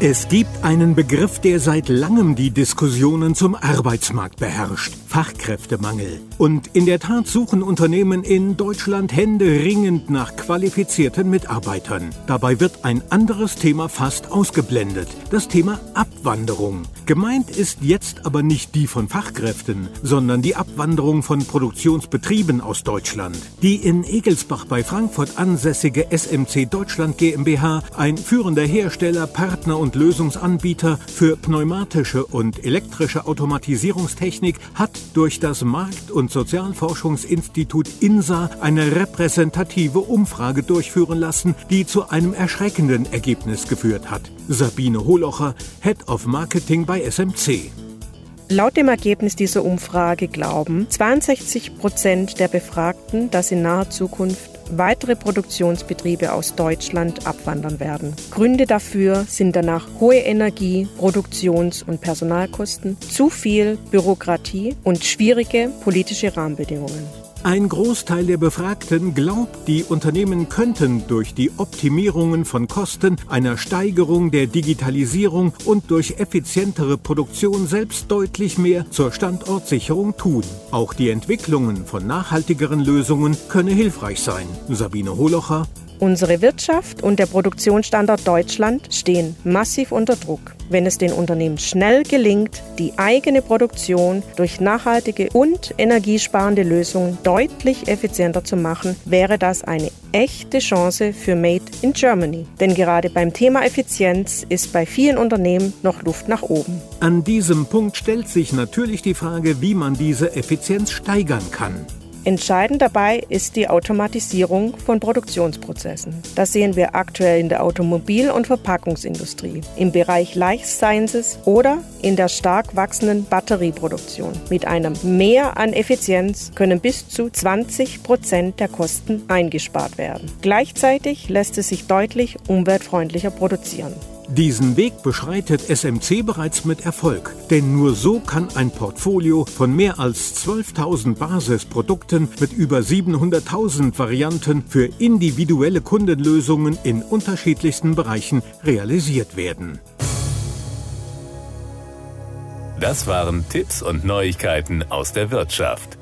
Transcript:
Es gibt einen Begriff, der seit langem die Diskussionen zum Arbeitsmarkt beherrscht. Fachkräftemangel. Und in der Tat suchen Unternehmen in Deutschland händeringend nach qualifizierten Mitarbeitern. Dabei wird ein anderes Thema fast ausgeblendet. Das Thema Abwanderung. Gemeint ist jetzt aber nicht die von Fachkräften, sondern die Abwanderung von Produktionsbetrieben aus Deutschland. Die in Egelsbach bei Frankfurt ansässige SMC Deutschland GmbH, ein führender Hersteller, Partner und Lösungsanbieter für pneumatische und elektrische Automatisierungstechnik, hat durch das Markt- und Sozialforschungsinstitut INSA eine repräsentative Umfrage durchführen lassen, die zu einem erschreckenden Ergebnis geführt hat. Sabine Holocher, Head of Marketing bei SMC. Laut dem Ergebnis dieser Umfrage glauben 62 Prozent der Befragten, dass in naher Zukunft weitere Produktionsbetriebe aus Deutschland abwandern werden. Gründe dafür sind danach hohe Energie-, Produktions- und Personalkosten, zu viel Bürokratie und schwierige politische Rahmenbedingungen. Ein Großteil der Befragten glaubt, die Unternehmen könnten durch die Optimierungen von Kosten, einer Steigerung der Digitalisierung und durch effizientere Produktion selbst deutlich mehr zur Standortsicherung tun. Auch die Entwicklungen von nachhaltigeren Lösungen könne hilfreich sein. Sabine Holocher, Unsere Wirtschaft und der Produktionsstandort Deutschland stehen massiv unter Druck. Wenn es den Unternehmen schnell gelingt, die eigene Produktion durch nachhaltige und energiesparende Lösungen deutlich effizienter zu machen, wäre das eine echte Chance für Made in Germany. Denn gerade beim Thema Effizienz ist bei vielen Unternehmen noch Luft nach oben. An diesem Punkt stellt sich natürlich die Frage, wie man diese Effizienz steigern kann. Entscheidend dabei ist die Automatisierung von Produktionsprozessen. Das sehen wir aktuell in der Automobil- und Verpackungsindustrie, im Bereich Life Sciences oder in der stark wachsenden Batterieproduktion. Mit einem Mehr an Effizienz können bis zu 20 Prozent der Kosten eingespart werden. Gleichzeitig lässt es sich deutlich umweltfreundlicher produzieren. Diesen Weg beschreitet SMC bereits mit Erfolg, denn nur so kann ein Portfolio von mehr als 12.000 Basisprodukten mit über 700.000 Varianten für individuelle Kundenlösungen in unterschiedlichsten Bereichen realisiert werden. Das waren Tipps und Neuigkeiten aus der Wirtschaft.